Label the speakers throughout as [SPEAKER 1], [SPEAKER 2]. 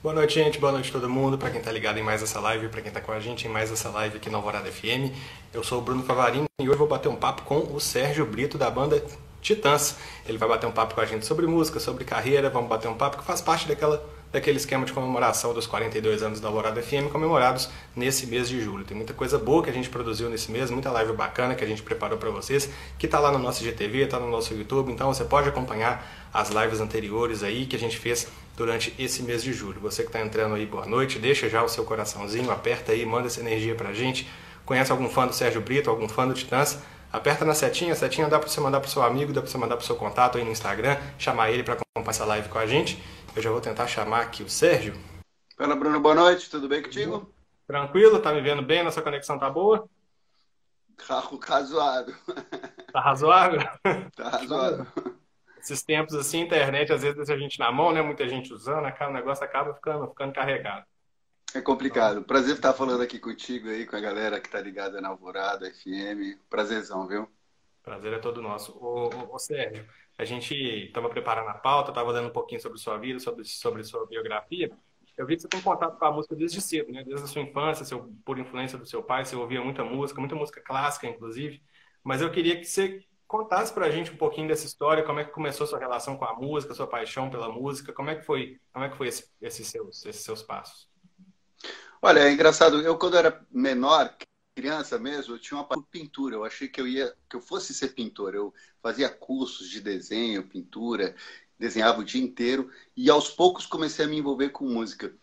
[SPEAKER 1] Boa noite, gente. Boa noite todo mundo. Para quem tá ligado em mais essa live, para quem tá com a gente em mais essa live aqui na Alvorada FM. Eu sou o Bruno Favarini e hoje vou bater um papo com o Sérgio Brito da banda Titãs. Ele vai bater um papo com a gente sobre música, sobre carreira, vamos bater um papo que faz parte daquela daquele esquema de comemoração dos 42 anos da Alvorada FM, comemorados nesse mês de julho. Tem muita coisa boa que a gente produziu nesse mês, muita live bacana que a gente preparou para vocês, que está lá no nosso GTV, está no nosso YouTube, então você pode acompanhar as lives anteriores aí que a gente fez durante esse mês de julho. Você que está entrando aí, boa noite, deixa já o seu coraçãozinho, aperta aí, manda essa energia para a gente. Conhece algum fã do Sérgio Brito, algum fã do Titãs? Aperta na setinha, a setinha dá para você mandar para seu amigo, dá para você mandar para seu contato aí no Instagram, chamar ele para acompanhar essa live com a gente. Eu já vou tentar chamar aqui o Sérgio.
[SPEAKER 2] Fala, Bruno, boa noite, tudo bem contigo?
[SPEAKER 1] Tranquilo, tá me vendo bem? Nossa conexão tá boa?
[SPEAKER 2] Tá razoável.
[SPEAKER 1] Tá razoável?
[SPEAKER 2] Tá razoável.
[SPEAKER 1] Esses tempos assim, internet, às vezes deixa a gente na mão, né? Muita gente usando, o negócio acaba ficando, ficando carregado.
[SPEAKER 2] É complicado. Prazer estar falando aqui contigo aí, com a galera que tá ligada na Alvorada FM. Prazerzão, viu?
[SPEAKER 1] Prazer é todo nosso. Ô, ô, ô Sérgio, a gente estava preparando a pauta, estava dando um pouquinho sobre sua vida, sobre, sobre sua biografia. Eu vi que você tem contato com a música desde cedo, né? Desde a sua infância, seu, por influência do seu pai, você ouvia muita música, muita música clássica, inclusive. Mas eu queria que você contasse para a gente um pouquinho dessa história, como é que começou sua relação com a música, sua paixão pela música, como é que foi, como é que foi esse, esses seus, esses seus passos?
[SPEAKER 2] Olha, é engraçado. Eu quando era menor, criança mesmo, eu tinha uma pintura. Eu achei que eu ia, que eu fosse ser pintor. Eu fazia cursos de desenho, pintura, desenhava o dia inteiro e aos poucos comecei a me envolver com música.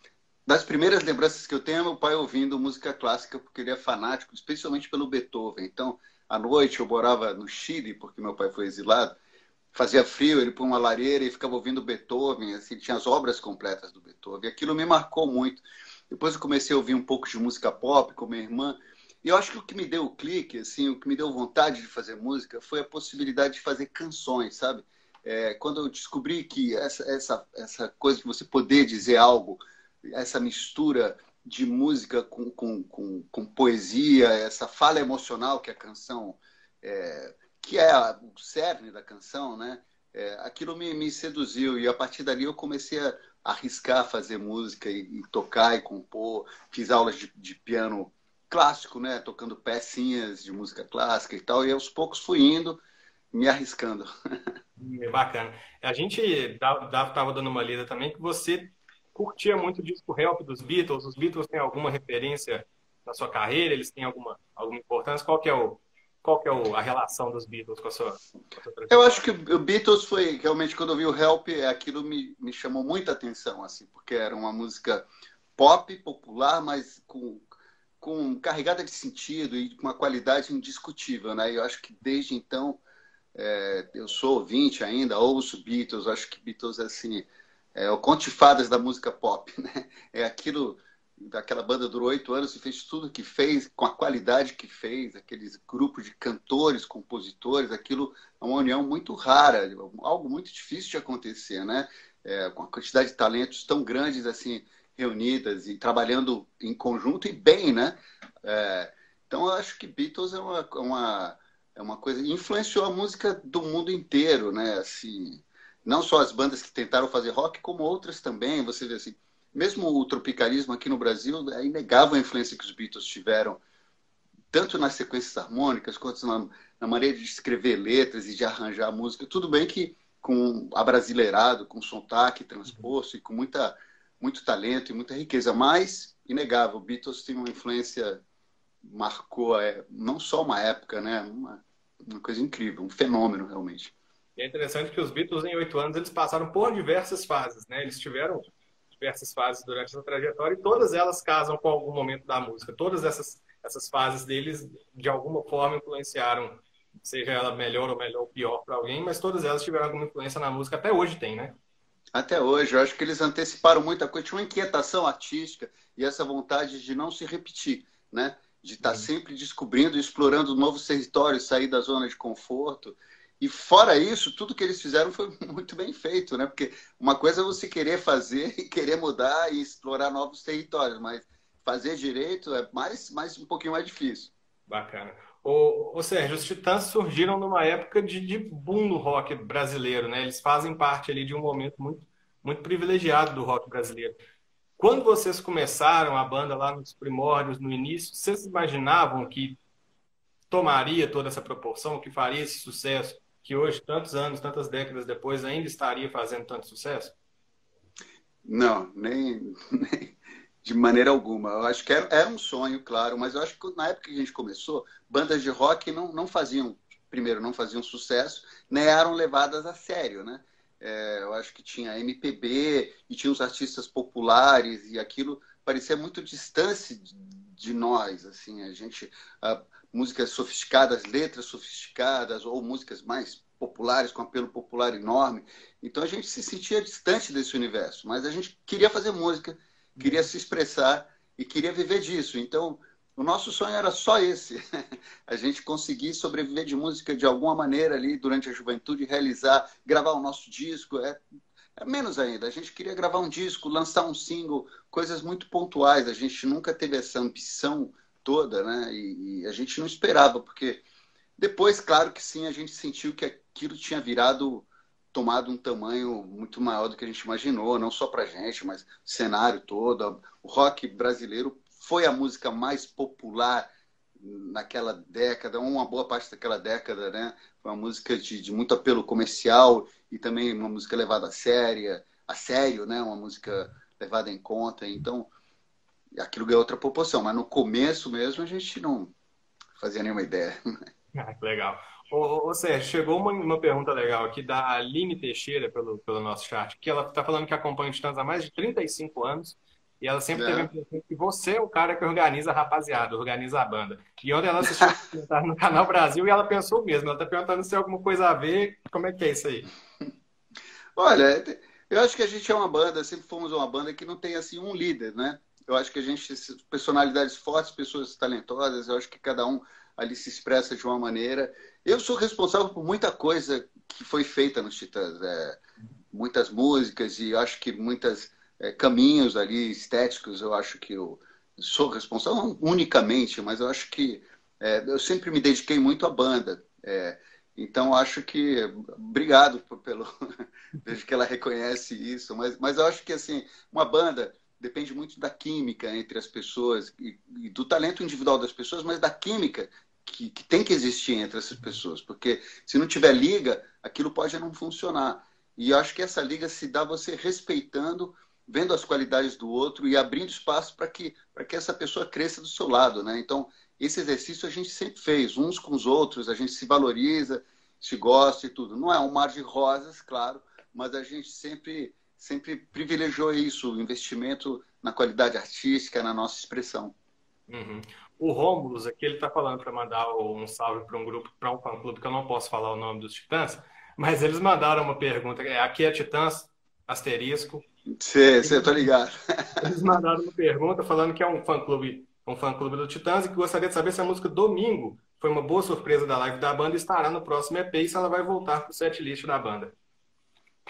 [SPEAKER 2] Das primeiras lembranças que eu tenho é meu pai ouvindo música clássica, porque ele é fanático, especialmente pelo Beethoven. Então, à noite eu morava no Chile, porque meu pai foi exilado. Fazia frio, ele pôs uma lareira e ficava ouvindo Beethoven, assim, tinha as obras completas do Beethoven. Aquilo me marcou muito. Depois eu comecei a ouvir um pouco de música pop com minha irmã. E eu acho que o que me deu o clique, assim, o que me deu vontade de fazer música foi a possibilidade de fazer canções, sabe? É, quando eu descobri que essa, essa, essa coisa de você poder dizer algo, essa mistura de música com, com, com, com poesia, essa fala emocional que a canção, é, que é o cerne da canção, né? É, aquilo me, me seduziu e a partir dali eu comecei a arriscar fazer música e, e tocar e compor. Fiz aulas de, de piano clássico, né? Tocando pecinhas de música clássica e tal. E aos poucos fui indo, me arriscando.
[SPEAKER 1] É bacana. A gente estava dando uma lida também que você curtia muito o disco Help dos Beatles. Os Beatles têm alguma referência na sua carreira? Eles têm alguma, alguma importância? Qual que é o, qual que é o, a relação dos Beatles com a sua, com a sua
[SPEAKER 2] Eu acho que o Beatles foi realmente quando eu vi o Help, aquilo me, me chamou muita atenção, assim, porque era uma música pop, popular, mas com com carregada de sentido e com uma qualidade indiscutível, né? Eu acho que desde então é, eu sou ouvinte ainda, ouço Beatles, acho que Beatles assim é o contifadas da música pop, né? É aquilo daquela banda durou oito anos e fez tudo que fez com a qualidade que fez, aqueles grupos de cantores, compositores, aquilo é uma união muito rara, algo muito difícil de acontecer, né? É, com a quantidade de talentos tão grandes assim reunidas e trabalhando em conjunto e bem, né? É, então, eu acho que Beatles é uma, uma, é uma coisa... Influenciou a música do mundo inteiro, né? Assim, não só as bandas que tentaram fazer rock, como outras também. Você vê assim, mesmo o tropicalismo aqui no Brasil, é inegável a influência que os Beatles tiveram, tanto nas sequências harmônicas, quanto na, na maneira de escrever letras e de arranjar música. Tudo bem que com abrasileirado, com sotaque transposto e com muita muito talento e muita riqueza, mas inegável, Beatles tem uma influência marcou é, não só uma época, né, uma, uma coisa incrível, um fenômeno realmente.
[SPEAKER 1] E é interessante que os Beatles em oito anos eles passaram por diversas fases, né? Eles tiveram diversas fases durante essa trajetória e todas elas casam com algum momento da música. Todas essas essas fases deles de alguma forma influenciaram, seja ela melhor ou melhor ou pior para alguém, mas todas elas tiveram alguma influência na música. Até hoje tem, né?
[SPEAKER 2] Até hoje, eu acho que eles anteciparam muita coisa. Tinha uma inquietação artística e essa vontade de não se repetir, né? De estar tá sempre descobrindo, explorando novos territórios, sair da zona de conforto. E fora isso, tudo que eles fizeram foi muito bem feito, né? Porque uma coisa é você querer fazer e querer mudar e explorar novos territórios, mas fazer direito é mais, mais um pouquinho mais difícil.
[SPEAKER 1] Bacana. Ô, ô Sérgio, os Titãs surgiram numa época de, de boom no rock brasileiro, né? Eles fazem parte ali de um momento muito, muito privilegiado do rock brasileiro. Quando vocês começaram a banda lá nos primórdios, no início, vocês imaginavam que tomaria toda essa proporção, que faria esse sucesso, que hoje, tantos anos, tantas décadas depois, ainda estaria fazendo tanto sucesso?
[SPEAKER 2] Não, nem, nem de maneira alguma. Eu acho que era, era, um sonho, claro, mas eu acho que na época que a gente começou, bandas de rock não, não faziam, primeiro, não faziam sucesso, nem eram levadas a sério, né? É, eu acho que tinha MPB e tinha os artistas populares e aquilo parecia muito distante de nós, assim, a gente, a, músicas sofisticadas, letras sofisticadas ou músicas mais populares com apelo popular enorme. Então a gente se sentia distante desse universo, mas a gente queria fazer música, queria se expressar e queria viver disso. Então o nosso sonho era só esse: a gente conseguir sobreviver de música de alguma maneira ali durante a juventude, realizar, gravar o nosso disco. É, é menos ainda. A gente queria gravar um disco, lançar um single, coisas muito pontuais. A gente nunca teve essa ambição toda, né? E, e, a gente não esperava, porque depois, claro que sim, a gente sentiu que aquilo tinha virado, tomado um tamanho muito maior do que a gente imaginou, não só pra gente, mas o cenário todo. O rock brasileiro foi a música mais popular naquela década, uma boa parte daquela década, né? Foi uma música de, de muito apelo comercial e também uma música levada a séria, a sério, né? Uma música levada em conta. Então, aquilo ganhou outra proporção, mas no começo mesmo a gente não fazia nenhuma ideia.
[SPEAKER 1] Ah, que legal. Ô, ô, Sérgio, chegou uma, uma pergunta legal aqui da Aline Teixeira pelo, pelo nosso chat, que ela está falando que acompanha o Titãs há mais de 35 anos e ela sempre é. teve a impressão que você é o cara que organiza a rapaziada, organiza a banda. E ontem ela assistiu no Canal Brasil e ela pensou mesmo, ela está perguntando se tem alguma coisa a ver, como é que é isso aí?
[SPEAKER 2] Olha, eu acho que a gente é uma banda, sempre fomos uma banda que não tem assim um líder, né? Eu acho que a gente, personalidades fortes, pessoas talentosas, eu acho que cada um ali se expressa de uma maneira. Eu sou responsável por muita coisa que foi feita nos Titãs. É, muitas músicas e acho que muitos é, caminhos ali estéticos, eu acho que eu sou responsável, não unicamente, mas eu acho que é, eu sempre me dediquei muito à banda. É, então, acho que. Obrigado pelo. Vejo que ela reconhece isso, mas, mas eu acho que, assim, uma banda depende muito da química entre as pessoas e do talento individual das pessoas, mas da química que, que, tem que existir entre essas pessoas, porque se não tiver liga, aquilo pode não funcionar. E eu acho que essa liga se dá você respeitando, vendo as qualidades do outro e abrindo espaço para que, que essa pessoa cresça do seu lado. Né? Então, esse exercício a gente sempre fez, uns com os outros, a gente se valoriza, se gosta e tudo. Não é um mar de rosas, claro, mas a gente sempre sempre privilegiou isso, o investimento na qualidade artística, na nossa expressão.
[SPEAKER 1] Uhum. O Rômulus aqui, ele está falando para mandar um salve para um grupo, para um fã-clube, que eu não posso falar o nome dos Titãs, mas eles mandaram uma pergunta, é, aqui é Titãs, asterisco.
[SPEAKER 2] Sim, sim, tô ligado.
[SPEAKER 1] Eles mandaram uma pergunta falando que é um fã-clube um fã-clube do Titãs e que gostaria de saber se a música Domingo foi uma boa surpresa da live da banda e estará no próximo EP e se ela vai voltar para o setlist da banda.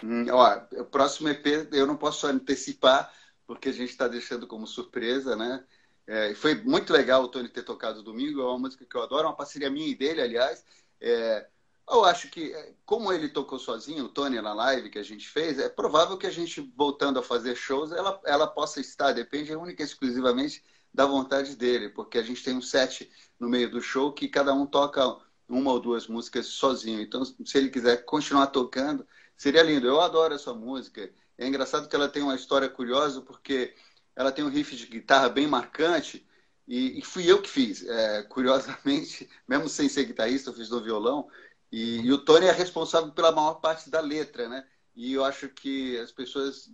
[SPEAKER 2] Hum, ó, o próximo EP eu não posso antecipar, porque a gente está deixando como surpresa, né? É, foi muito legal o Tony ter tocado domingo, é uma música que eu adoro, uma parceria minha e dele, aliás. É, eu acho que, é, como ele tocou sozinho, o Tony na live que a gente fez, é provável que a gente, voltando a fazer shows, ela, ela possa estar, depende única e exclusivamente da vontade dele, porque a gente tem um set no meio do show que cada um toca uma ou duas músicas sozinho. Então, se ele quiser continuar tocando, Seria lindo. Eu adoro essa música. É engraçado que ela tem uma história curiosa, porque ela tem um riff de guitarra bem marcante, e, e fui eu que fiz. É, curiosamente, mesmo sem ser guitarrista, eu fiz no violão. E, e, o Tony é responsável pela maior parte da letra, né? E eu acho que as pessoas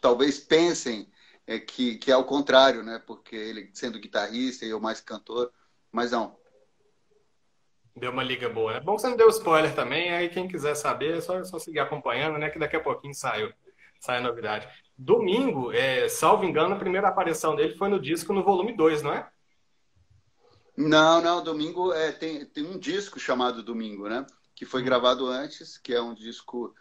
[SPEAKER 2] talvez pensem é, que, que é o contrário, né? Porque ele sendo guitarrista e eu mais cantor. Mas não,
[SPEAKER 1] Deu uma liga boa. É bom que você não deu spoiler também, aí quem quiser saber é só, só seguir acompanhando, né? Que daqui a pouquinho saiu, sai a novidade. Domingo, é, salvo engano, a primeira aparição dele foi no disco no volume 2, não é?
[SPEAKER 2] Não, não, Domingo é, tem, tem um disco chamado Domingo, né? Que foi hum. gravado antes, que é um disco.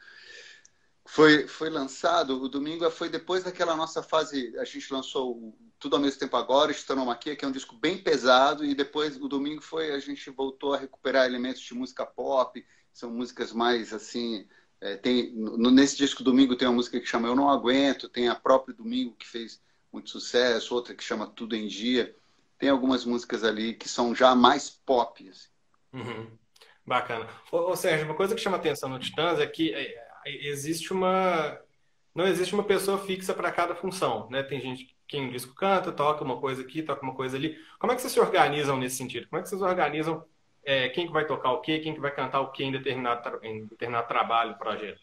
[SPEAKER 2] Foi, foi lançado, o Domingo foi depois daquela nossa fase. A gente lançou tudo ao mesmo tempo agora, Estanomaquia, que é um disco bem pesado, e depois o domingo foi a gente voltou a recuperar elementos de música pop, são músicas mais assim É, tem, nesse disco Domingo tem uma música que chama Eu Não Aguento, tem a própria Domingo que fez muito sucesso, outra que chama Tudo em Dia. Tem algumas músicas ali que são já mais pop. Assim.
[SPEAKER 1] Uhum. Bacana. Ô, ô, Sérgio, uma coisa que chama atenção no Titãs é que é, existe uma. Não existe uma pessoa fixa para cada função, né? Tem gente que um disco canta, toca uma coisa aqui, toca uma coisa ali. Como é que vocês se organizam nesse sentido? Como é que vocês organizam é, quem que vai tocar o quê, quem que vai cantar o quê em determinado, em determinado trabalho, projeto?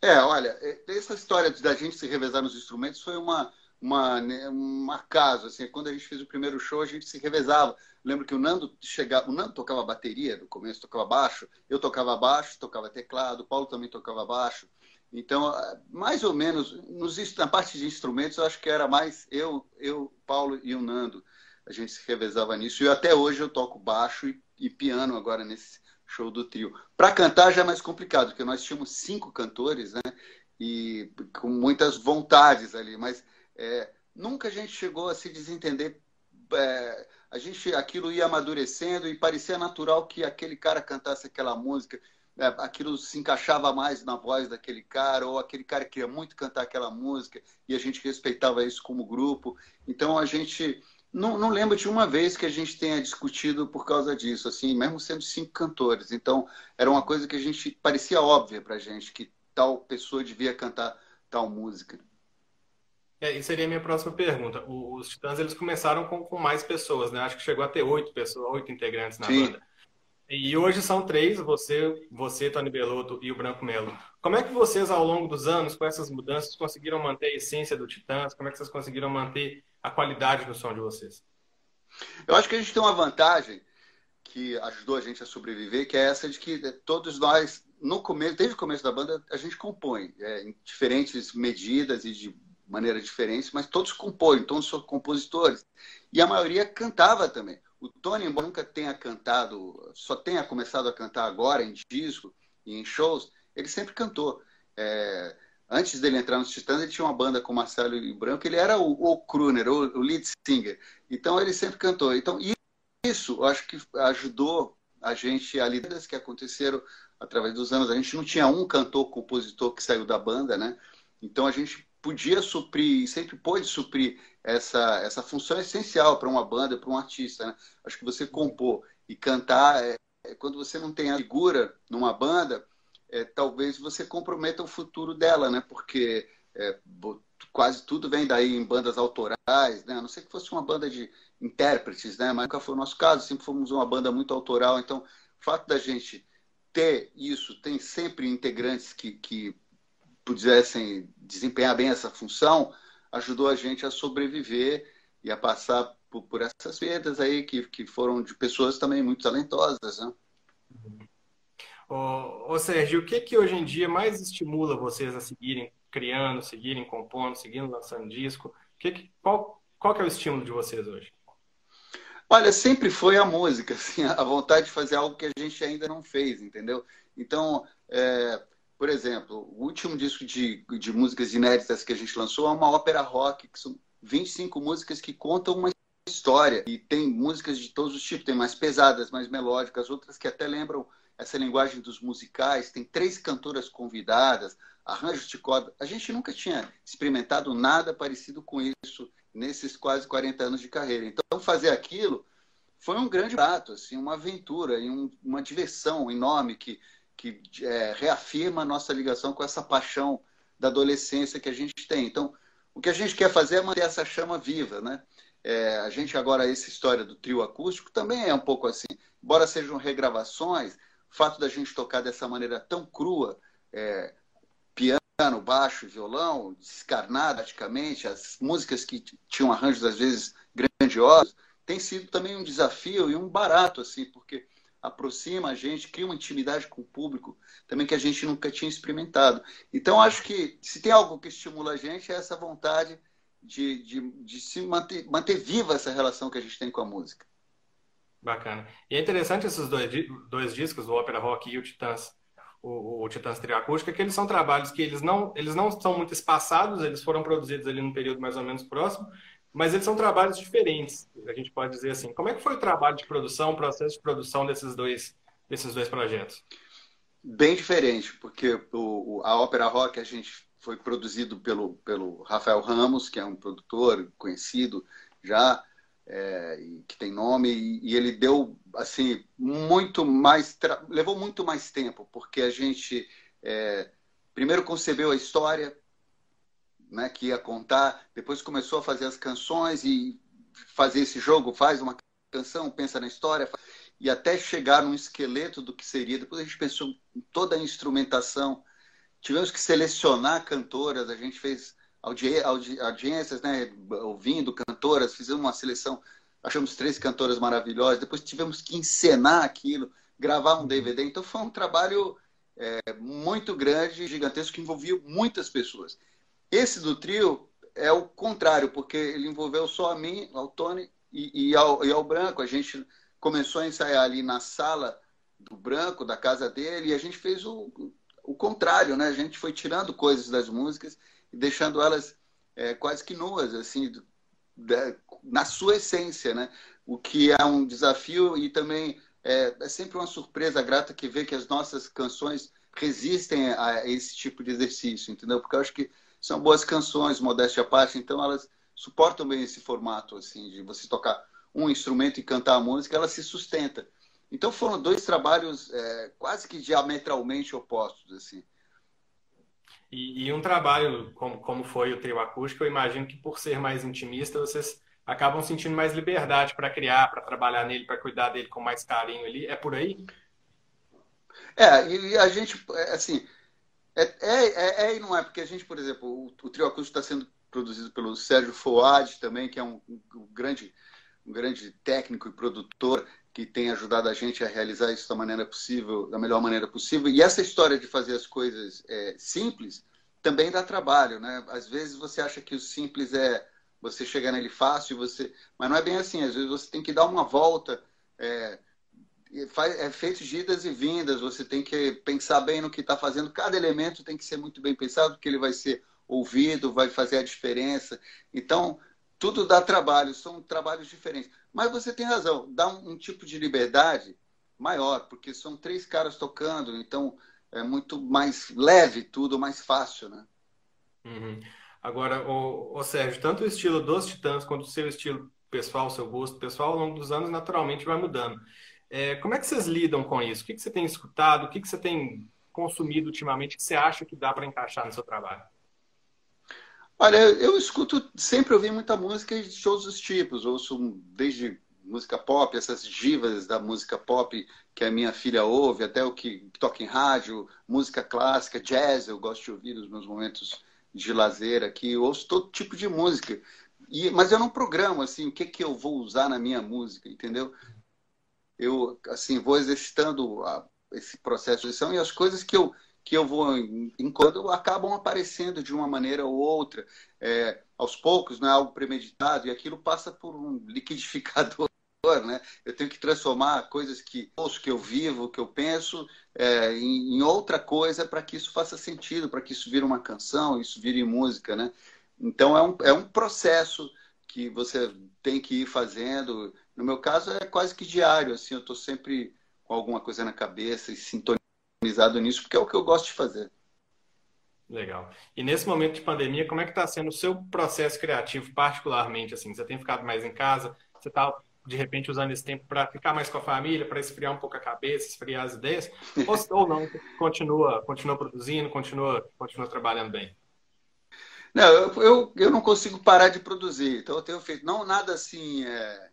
[SPEAKER 2] É, olha, é, essa história da gente se revezar nos instrumentos foi uma, uma, né, um acaso. Assim, quando a gente fez o primeiro show, a gente se revezava. Lembro que o Nando chegava, o Nando tocava bateria no começo, tocava baixo, eu tocava baixo, tocava teclado, o Paulo também tocava baixo. Então, mais ou menos, nos, na parte de instrumentos, eu acho que era mais eu, eu, Paulo e o Nando. A gente se revezava nisso. E até hoje eu toco baixo e, e piano agora nesse show do trio. Para cantar já é mais complicado, porque nós tínhamos cinco cantores, né? E com muitas vontades ali, mas é, nunca a gente chegou a se desentender. É, a gente, aquilo ia amadurecendo e parecia natural que aquele cara cantasse aquela música é, aquilo se encaixava mais na voz daquele cara, ou aquele cara queria muito cantar aquela música, e a gente respeitava isso como grupo. Então a gente. Não, não lembro de uma vez que a gente tenha discutido por causa disso, assim, mesmo sendo cinco cantores. Então, era uma coisa que a gente parecia óbvia pra gente, que tal pessoa devia cantar tal música.
[SPEAKER 1] É, e seria a minha próxima pergunta. Os Titãs eles começaram com, com mais pessoas, né? Acho que chegou a ter oito pessoas, oito integrantes na Sim. banda. E hoje são três, você, você, Tony Belotto e o Branco Melo. Como é que vocês, ao longo dos anos, com essas mudanças, conseguiram manter a essência do Titãs? Como é que vocês conseguiram manter a qualidade do som de vocês?
[SPEAKER 2] Eu acho que a gente tem uma vantagem que ajudou a gente a sobreviver, que é essa de que todos nós, no começo, desde o começo da banda, a gente compõe é, em diferentes medidas e de maneira diferente, mas todos compõem, todos são compositores. E a maioria cantava também. O Tony, embora nunca tenha cantado, só tenha começado a cantar agora em disco e em shows, ele sempre cantou. É, antes dele entrar nos Titãs, ele tinha uma banda com Marcelo e Branco, ele era o, o crooner, o, o lead singer. Então ele sempre cantou. Então isso, eu acho que ajudou a gente a lidas que aconteceram através dos anos. A gente não tinha um cantor, compositor que saiu da banda, né? Então a gente podia suprir, sempre pôde suprir essa, essa função essencial para uma banda, para um artista. Né? Acho que você compor e cantar, é, é, quando você não tem a figura numa banda, é, talvez você comprometa o futuro dela, né? porque é, quase tudo vem daí em bandas autorais, né? a não ser que fosse uma banda de intérpretes, né? mas nunca foi o nosso caso, sempre fomos uma banda muito autoral. Então, o fato da gente ter isso, tem sempre integrantes que, que pudessem desempenhar bem essa função, ajudou a gente a sobreviver e a passar por, por essas perdas aí que, que foram de pessoas também muito talentosas, né?
[SPEAKER 1] Ô, ô Sérgio, o que que hoje em dia mais estimula vocês a seguirem criando, seguirem compondo, seguindo lançando disco? Que que, qual, qual que é o estímulo de vocês hoje?
[SPEAKER 2] Olha, sempre foi a música, assim, a vontade de fazer algo que a gente ainda não fez, entendeu? Então, é, por exemplo, o último disco de, de músicas inéditas que a gente lançou é uma ópera rock, que são 25 músicas que contam uma história. E tem músicas de todos os tipos, tem mais pesadas, mais melódicas, outras que até lembram essa linguagem dos musicais. Tem três cantoras convidadas, arranjos de corda. A gente nunca tinha experimentado nada parecido com isso nesses quase 40 anos de carreira. Então, fazer aquilo foi um grande prato, assim, uma aventura e um, uma diversão enorme que que é, reafirma a nossa ligação com essa paixão da adolescência que a gente tem. Então, o que a gente quer fazer é manter essa chama viva, né? É, a gente agora, essa história do trio acústico também é um pouco assim. Embora sejam regravações, o fato da gente tocar dessa maneira tão crua, é, piano, baixo violão, descarnado praticamente, as músicas que tinham arranjos às vezes grandiosos, tem sido também um desafio e um barato, assim, porque aproxima a gente, cria uma intimidade com o público também que a gente nunca tinha experimentado. Então, acho que se tem algo que estimula a gente é essa vontade de, de, de se manter, manter viva essa relação que a gente tem com a música.
[SPEAKER 1] Bacana. E é interessante esses dois, dois discos, o Opera Rock e o Titãs, o, o Titãs Trio Acústica, que eles são trabalhos que eles não, eles não são muito espaçados, eles foram produzidos ali num período mais ou menos próximo, mas eles são trabalhos diferentes, a gente pode dizer assim. Como é que foi o trabalho de produção, o processo de produção desses dois, desses dois projetos?
[SPEAKER 2] bem diferente, porque o, a ópera rock a gente foi produzido pelo, pelo Rafael Ramos, que é um produtor conhecido já, é, que tem nome, e, e, ele deu assim muito mais, levou muito mais tempo, porque a gente é, primeiro concebeu a história, né, que ia contar, depois começou a fazer as canções e fazer esse jogo, faz uma canção, pensa na história, e até chegar num esqueleto do que seria. Depois a gente pensou em toda a instrumentação. Tivemos que selecionar cantoras, a gente fez audi audi audiências, né, ouvindo cantoras, fizemos uma seleção, achamos três cantoras maravilhosas, depois tivemos que encenar aquilo, gravar um DVD. Então foi um trabalho é, muito grande, gigantesco, que envolvia muitas pessoas. Esse do trio é o contrário, porque ele envolveu só a mim, ao Tony e, e, ao, e ao Branco. A gente começou a ensaiar ali na sala do Branco, da casa dele, e a gente fez o, o contrário, né? A gente foi tirando coisas das músicas deixando elas é, quase que nuas, assim, de, na sua essência, né? O que é um desafio e também é, é sempre uma surpresa grata que vê que as nossas canções resistem a esse tipo de exercício, entendeu? Porque eu acho que são boas canções, modéstia à parte, então elas suportam bem esse formato, assim, de você tocar um instrumento e cantar a música, ela se sustenta. Então foram dois trabalhos é, quase que diametralmente opostos, assim.
[SPEAKER 1] E, e, um trabalho como, como foi o trio acústico, eu imagino que por ser mais intimista, vocês acabam sentindo mais liberdade para criar, para trabalhar nele, para cuidar dele com mais carinho ali. É por aí?
[SPEAKER 2] É, e a gente, é, assim, é, é, é, é, e não é, porque a gente, por exemplo, o, o trio acústico está sendo produzido pelo Sérgio Foad também, que é um, um, grande, um grande técnico e produtor que tem ajudado a gente a realizar isso da maneira possível, da melhor maneira possível. E essa história de fazer as coisas é, simples também dá trabalho, né? Às vezes você acha que o simples é você chegar nele fácil, você, mas não é bem assim. Às vezes você tem que dar uma volta. É, é feito de idas e vindas, você tem que pensar bem no que está fazendo. Cada elemento tem que ser muito bem pensado, porque ele vai ser ouvido, vai fazer a diferença. Então, tudo dá trabalho, são trabalhos diferentes. Mas você tem razão, dá um, um tipo de liberdade maior, porque são três caras tocando, então é muito mais leve tudo, mais fácil, né?
[SPEAKER 1] Uhum. Agora, o, o Sérgio, tanto o estilo dos Titãs quanto o seu estilo pessoal, seu gosto pessoal, ao longo dos anos, naturalmente vai mudando. É, como é que vocês lidam com isso? O que, que você tem escutado? O que, que você tem consumido ultimamente que você acha que dá para encaixar no seu trabalho?
[SPEAKER 2] Olha, eu escuto, sempre ouvi muita música de todos os tipos. Ouço desde música pop, essas divas da música pop que a minha filha ouve, até o que toca em rádio, música clássica, jazz, eu gosto de ouvir nos meus momentos de lazer aqui. Eu ouço todo tipo de música. E, mas eu não programo assim o que, que eu vou usar na minha música, entendeu? Eu assim vou exercitando a, esse processo de edição e as coisas que eu que eu vou enquanto acabam aparecendo de uma maneira ou outra. É, aos poucos, não é algo premeditado, e aquilo passa por um liquidificador. Né? Eu tenho que transformar coisas que ouço, que eu vivo, que eu penso, é, em, em, outra coisa para que isso faça sentido, para que isso vire uma canção, isso vire música. Né? Então é um, é um processo que você tem que ir fazendo. No meu caso é quase que diário, assim, eu estou sempre com alguma coisa na cabeça e sintonizando organizado nisso, porque é o que eu gosto de fazer.
[SPEAKER 1] Legal. E nesse momento de pandemia, como é que está sendo o seu processo criativo, particularmente? Assim, você tem ficado mais em casa? Você está, de repente, usando esse tempo para ficar mais com a família, para esfriar um pouco a cabeça, esfriar as ideias? ou, ou não? Continua, continua produzindo, continua, continua trabalhando bem?
[SPEAKER 2] Não, eu, eu, eu, não consigo parar de produzir. Então, eu tenho feito, não nada assim, é,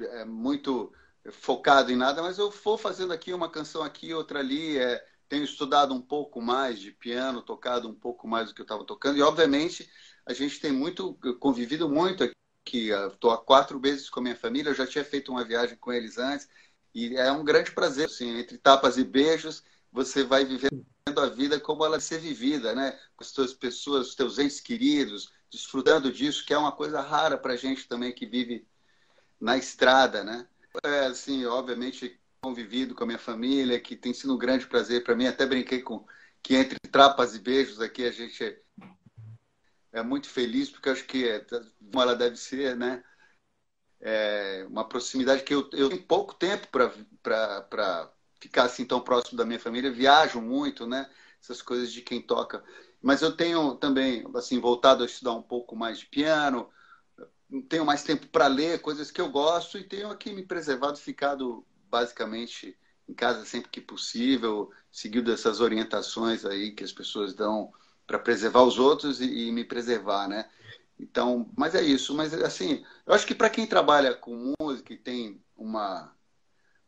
[SPEAKER 2] é muito focado em nada, mas eu vou fazendo aqui uma canção aqui, outra ali. É, tenho estudado um pouco mais de piano, tocado um pouco mais do que eu estava tocando. E, obviamente, a gente tem muito convivido muito aqui. Estou há quatro meses com a minha família. Eu já tinha feito uma viagem com eles antes. E é um grande prazer. Assim, entre tapas e beijos, você vai vivendo a vida como ela ser vivida, né? Com as suas pessoas, os teus entes queridos, desfrutando disso, que é uma coisa rara para a gente também que vive na estrada, né? É, assim, obviamente, convivido com a minha família, que tem sido um grande prazer para mim. Até brinquei com que entre trapas e beijos aqui a gente é, é muito feliz, porque acho que é, como ela deve ser, né? É uma proximidade que eu, eu tenho pouco tempo para ficar assim tão próximo da minha família. Viajo muito, né? Essas coisas de quem toca. Mas eu tenho também, assim, voltado a estudar um pouco mais de piano, tenho mais tempo para ler coisas que eu gosto e tenho aqui me preservado, ficado basicamente em casa sempre que possível, seguindo essas orientações aí que as pessoas dão para preservar os outros e, e, me preservar, né? Então, mas é isso. Mas assim, eu acho que para quem trabalha com música e tem uma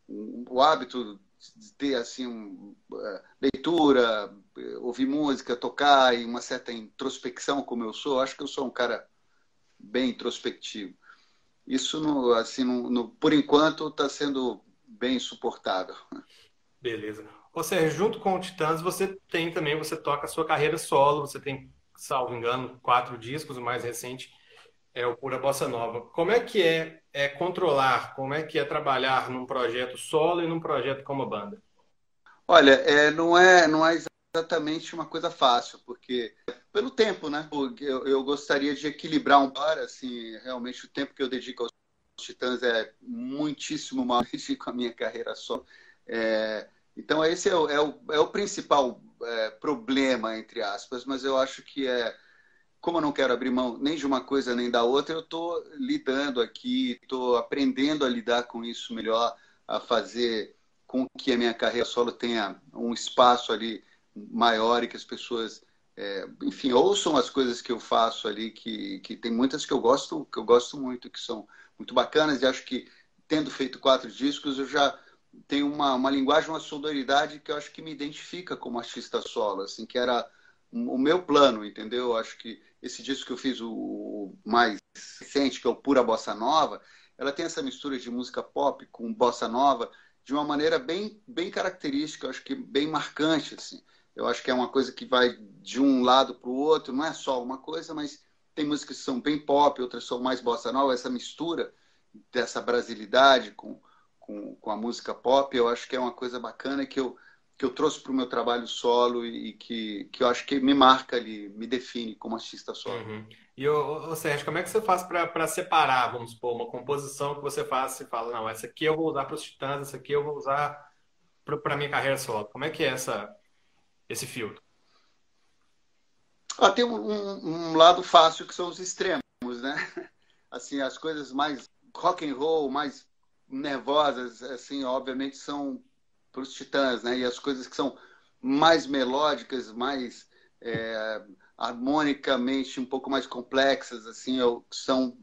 [SPEAKER 2] um, o hábito de ter assim um, uh, leitura, ouvir música, tocar e uma certa introspecção como eu sou, acho que eu sou um cara bem introspectivo. Isso, no, assim, no, no por enquanto, está sendo bem suportável.
[SPEAKER 1] Beleza. Ou seja, junto com o Titãs, você tem também, você toca a sua carreira solo, você tem, salvo engano, quatro discos, o mais recente é o Pura Bossa Nova. Como é que é, é controlar, como é que é trabalhar num projeto solo e num projeto como banda?
[SPEAKER 2] Olha, é, não, é, não é exatamente uma coisa fácil, porque pelo tempo, né? Eu, eu gostaria de equilibrar um par, assim, realmente o tempo que eu dedico aos Titãs é muitíssimo maior com a minha carreira só. É, então esse é o, é o, é o principal é, problema, entre aspas, mas eu acho que é como eu não quero abrir mão nem de uma coisa nem da outra, eu estou lidando aqui, estou aprendendo a lidar com isso melhor, a fazer com que a minha carreira solo tenha um espaço ali maior e que as pessoas, é, enfim, ouçam as coisas que eu faço ali, que, que tem muitas que eu gosto, que eu gosto muito, que são muito bacanas, e acho que tendo feito quatro discos, eu já tenho uma, uma linguagem, uma sonoridade que eu acho que me identifica como artista solo, assim, que era o meu plano, entendeu? Eu acho que esse disco que eu fiz, o mais recente, que é o Pura Bossa Nova, ela tem essa mistura de música pop com bossa nova de uma maneira bem, bem característica, acho que bem marcante, assim. Eu acho que é uma coisa que vai de um lado para o outro, não é só uma coisa, mas tem músicas que são bem pop, outras são mais bossa nova, essa mistura dessa brasilidade com, com, com a música pop, eu acho que é uma coisa bacana que eu, que eu trouxe para o meu trabalho solo e que, que eu acho que me marca ali, me define como artista solo.
[SPEAKER 1] Uhum. E, ô, Sérgio, como é que você faz para separar, vamos supor, uma composição que você faz e fala, não, essa aqui eu vou usar para os Titãs, essa aqui eu vou usar para minha carreira solo. Como é que é essa, esse filtro?
[SPEAKER 2] Ah, tem um, um, lado fácil que são os extremos, né? Assim, as coisas mais rock and roll, mais nervosas, assim, obviamente são para os Titãs, né? E as coisas que são mais melódicas, mais é, harmonicamente um pouco mais complexas, assim, eu, são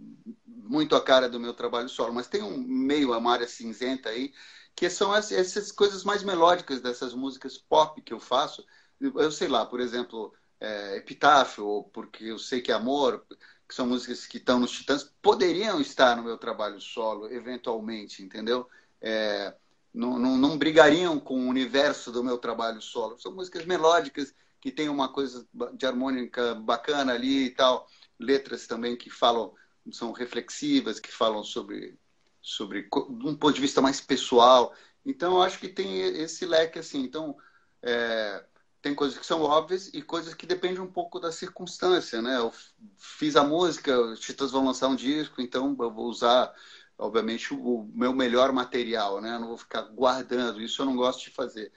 [SPEAKER 2] muito a cara do meu trabalho solo. Mas tem um meio, uma área cinzenta aí, que são essas coisas mais melódicas dessas músicas pop que eu faço. Eu sei lá, por exemplo, é, Epitáfio, ou Porque Eu Sei Que é Amor, que são músicas que estão nos Titãs, poderiam estar no meu trabalho solo, eventualmente, entendeu? É, não, não, não, brigariam com o universo do meu trabalho solo. São músicas melódicas que têm uma coisa de harmônica bacana ali e tal. Letras também que falam, são reflexivas, que falam sobre sobre um ponto de vista mais pessoal. Então, eu acho que tem esse leque assim. Então, é, tem coisas que são óbvias e coisas que dependem um pouco da circunstância, né? Eu fiz a música, os Titãs vão lançar um disco, então eu vou usar, obviamente, o meu melhor material, né? Eu não vou ficar guardando, isso eu não gosto de fazer.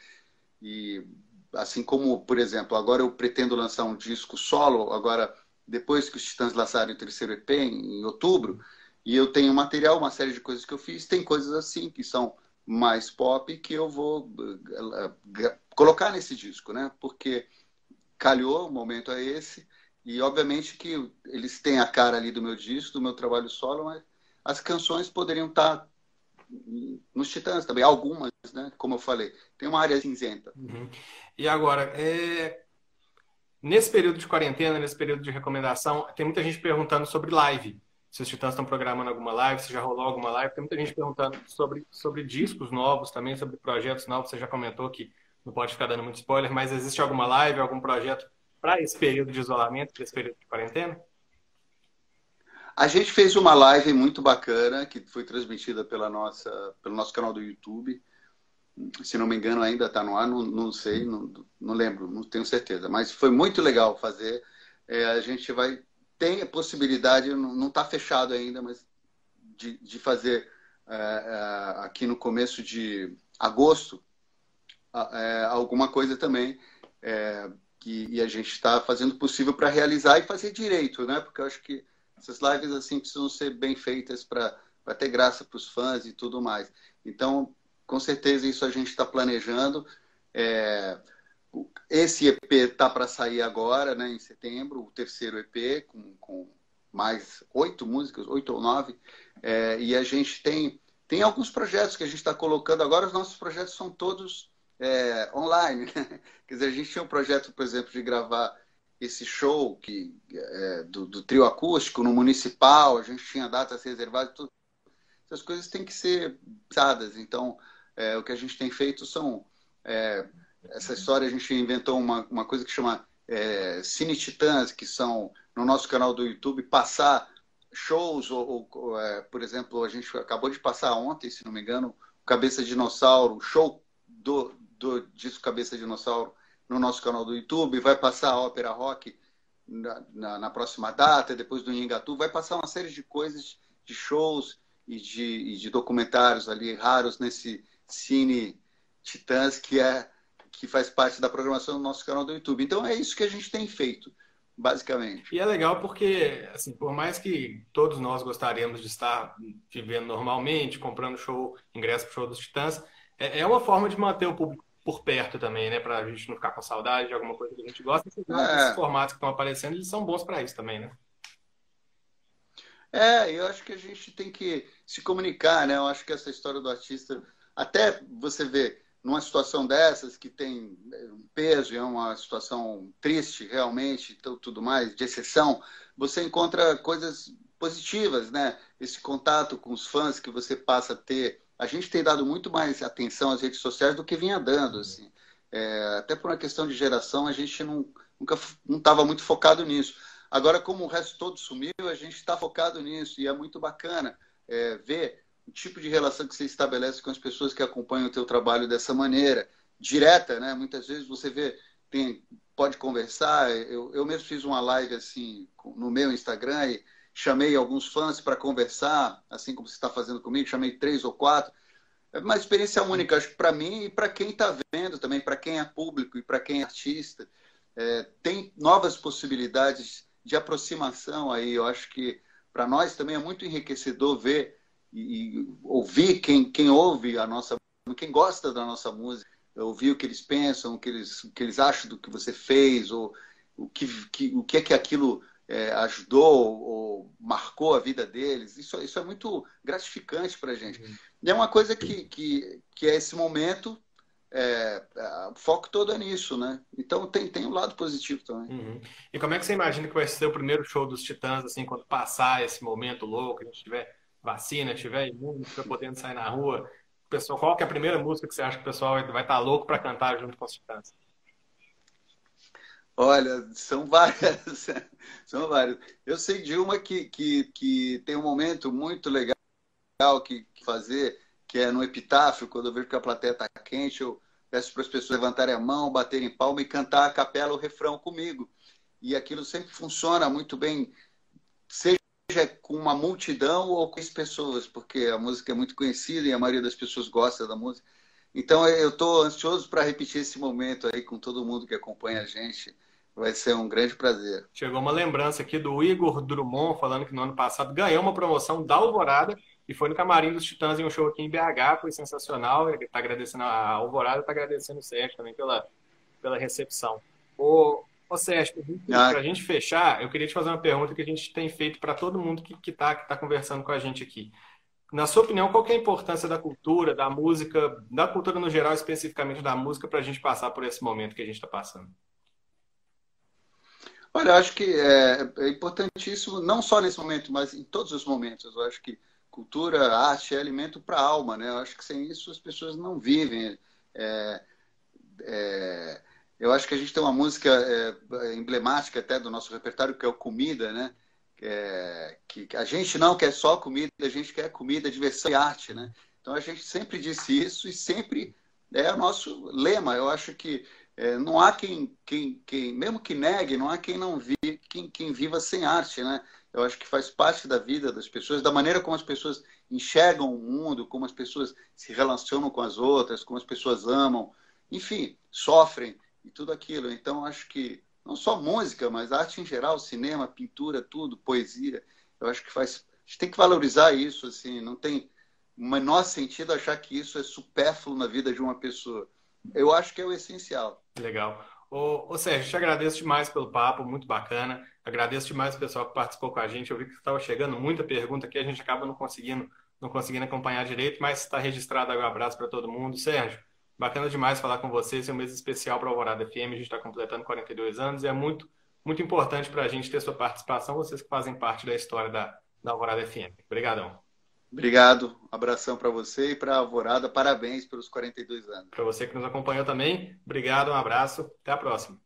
[SPEAKER 2] E assim como, por exemplo, agora eu pretendo lançar um disco solo, agora depois que os Titãs lançarem o terceiro EP em outubro, e eu tenho material, uma série de coisas que eu fiz, tem coisas assim que são mais pop que eu vou eh, colocar nesse disco, né? Porque calhou, o momento é esse, e obviamente que eles têm a cara ali do meu disco, do meu trabalho solo, mas as canções poderiam estar nos Titãs também, algumas, né? Como eu falei, tem uma área cinzenta.
[SPEAKER 1] Uhum. E agora, é... nesse período de quarentena, nesse período de recomendação, tem muita gente perguntando sobre live se os Titãs estão programando alguma live, se já rolou alguma live. Tem muita gente perguntando sobre, sobre discos novos também, sobre projetos novos. Você já comentou que não pode ficar dando muito spoiler, mas existe alguma live, algum projeto para esse período de isolamento, para esse período de quarentena?
[SPEAKER 2] A gente fez uma live muito bacana que foi transmitida pela nossa, pelo nosso canal do YouTube. Se não me engano, ainda está no ar, não, não sei, não, não, lembro, não tenho certeza. Mas foi muito legal fazer. É, a gente vai tem a possibilidade, não está fechado ainda, mas de, de fazer é, é, aqui no começo de agosto, é, alguma coisa também é, que, e a gente está fazendo o possível para realizar e fazer direito, né? Porque eu acho que essas lives assim precisam ser bem feitas para ter graça para os fãs e tudo mais. Então, com certeza isso a gente está planejando. Esse EP está para sair agora, né, em setembro, o terceiro EP, com, com mais oito músicas, oito ou nove. É, e a gente tem, tem alguns projetos que a gente está colocando agora. Os nossos projetos são todos é, online. Né? Quer dizer, a gente tinha um projeto, por exemplo, de gravar esse show que, é, do, do, trio acústico no municipal, a gente tinha datas reservadas, tudo. essas coisas têm que ser pensadas. Então, é, o que a gente tem feito são é, essa história a gente inventou uma, uma coisa que chama é, Cine Titãs, que são no nosso canal do YouTube, passar shows, ou, ou é, por exemplo, a gente acabou de passar ontem, se não me engano, Cabeça Dinossauro, show do, do disco Cabeça Dinossauro no nosso canal do YouTube, vai passar a ópera rock na, na, na próxima data, depois do Nhingatu, vai passar uma série de coisas, de shows e de, e de documentários ali raros nesse Cine Titãs, que é que faz parte da programação do nosso canal do YouTube. Então é isso que a gente tem feito, basicamente.
[SPEAKER 1] E é legal porque, assim, por mais que todos nós gostaríamos de estar vivendo normalmente, comprando show, ingresso para o show dos Titãs, é, é uma forma de manter o público por perto também, né? Para a gente não ficar com saudade de alguma coisa que a gente gosta. Esses, é. formatos que estão aparecendo, eles são bons para isso também, né?
[SPEAKER 2] É, eu acho que a gente tem que se comunicar, né? Eu acho que essa história do artista, até você vê, numa situação dessas, que tem é, um peso é uma situação triste realmente, tudo mais, de exceção, você encontra coisas positivas, né? Esse contato com os fãs que você passa a ter. A gente tem dado muito mais atenção às redes sociais do que vinha dando, assim. É, até por uma questão de geração, a gente não, nunca não estava muito focado nisso. Agora, como o resto todo sumiu, a gente está focado nisso e é muito bacana é, ver o tipo de relação que você estabelece com as pessoas que acompanham o teu trabalho dessa maneira, direta, né? Muitas vezes você vê, tem, pode conversar. Eu, eu mesmo fiz uma live assim no meu Instagram e chamei alguns fãs para conversar, assim como você está fazendo comigo, chamei três ou quatro. É uma experiência única, acho que para mim e para quem está vendo também, para quem é público e para quem é artista. É, tem novas possibilidades de aproximação aí. Eu acho que para nós também é muito enriquecedor ver e, ouvir quem, quem ouve a nossa quem gosta da nossa música, ouvir o que eles pensam, o que eles, o que eles acham do que você fez, ou o que, que, o que é que aquilo é, ajudou ou marcou a vida deles. Isso, isso é muito gratificante para a gente. Uhum. E é uma coisa que, que, que é esse momento, é, é, o foco todo é nisso, né? Então tem, tem um lado positivo também.
[SPEAKER 1] Uhum. E como é que você imagina que vai ser o primeiro show dos Titãs, assim, quando passar esse momento louco, a gente tiver vacina, tiver imune, estiver podendo sair na rua, pessoal, qual que é a primeira música que você acha que o pessoal vai estar louco para cantar junto com os Titãs?
[SPEAKER 2] Olha, são várias, são várias. Eu sei de uma que, que, que tem um momento muito legal que fazer, que é no epitáfio, quando eu vejo que a plateia está quente, eu peço para as pessoas levantarem a mão, baterem palma e cantar a capela o refrão comigo. E aquilo sempre funciona muito bem, seja seja com uma multidão ou com as pessoas, porque a música é muito conhecida e a maioria das pessoas gosta da música. Então eu estou ansioso para repetir esse momento aí com todo mundo que acompanha a gente. Vai ser um grande prazer.
[SPEAKER 1] Chegou uma lembrança aqui do Igor Drummond falando que no ano passado ganhou uma promoção da Alvorada e foi no camarim dos Titãs em um show aqui em BH, foi sensacional. Ele está agradecendo a Alvorada, está agradecendo o Sérgio também pela, pela recepção. O, Ô Sérgio, para a gente fechar, eu queria te fazer uma pergunta que a gente tem feito para todo mundo que está que tá conversando com a gente aqui. Na sua opinião, qual é a importância da cultura, da música, da cultura no geral, especificamente da música, para a gente passar por esse momento que a gente está passando?
[SPEAKER 2] Olha, eu acho que é, é, importantíssimo, não só nesse momento, mas em todos os momentos. Eu acho que cultura, arte é alimento para a alma, né? Eu acho que sem isso as pessoas não vivem. É, é, eu acho que a gente tem uma música é, emblemática até do nosso repertório, que é o Comida, né? É, que a gente não quer só comida, a gente quer comida, diversão e arte, né? Então a gente sempre disse isso e sempre é o nosso lema. Eu acho que é, não há quem, quem, quem, mesmo que negue, não há quem não vi, quem, quem viva sem arte, né? Eu acho que faz parte da vida das pessoas, da maneira como as pessoas enxergam o mundo, como as pessoas se relacionam com as outras, como as pessoas amam, enfim, sofrem e tudo aquilo. Então, acho que não só música, mas arte em geral, cinema, pintura, tudo, poesia, eu acho que faz. A gente tem que valorizar isso, assim, não tem o menor sentido achar que isso é supérfluo na vida de uma pessoa. Eu acho que é o essencial.
[SPEAKER 1] Legal. Ô, ô Sérgio, te agradeço demais pelo papo, muito bacana. Agradeço demais o pessoal que participou com a gente. Eu vi que estava chegando muita pergunta aqui, a gente acaba não conseguindo, não conseguindo acompanhar direito, mas está registrado aí um abraço para todo mundo. Sérgio, bacana demais falar com vocês. É um mês especial para a Alvorada FM. A gente está completando 42 anos e é muito, muito importante para a gente ter sua participação, vocês que fazem parte da história da, da Alvorada FM. Obrigadão.
[SPEAKER 2] Obrigado, abração para você e para a Alvorada. Parabéns pelos 42 anos.
[SPEAKER 1] Para você que nos acompanhou também, obrigado, um abraço, até a próxima.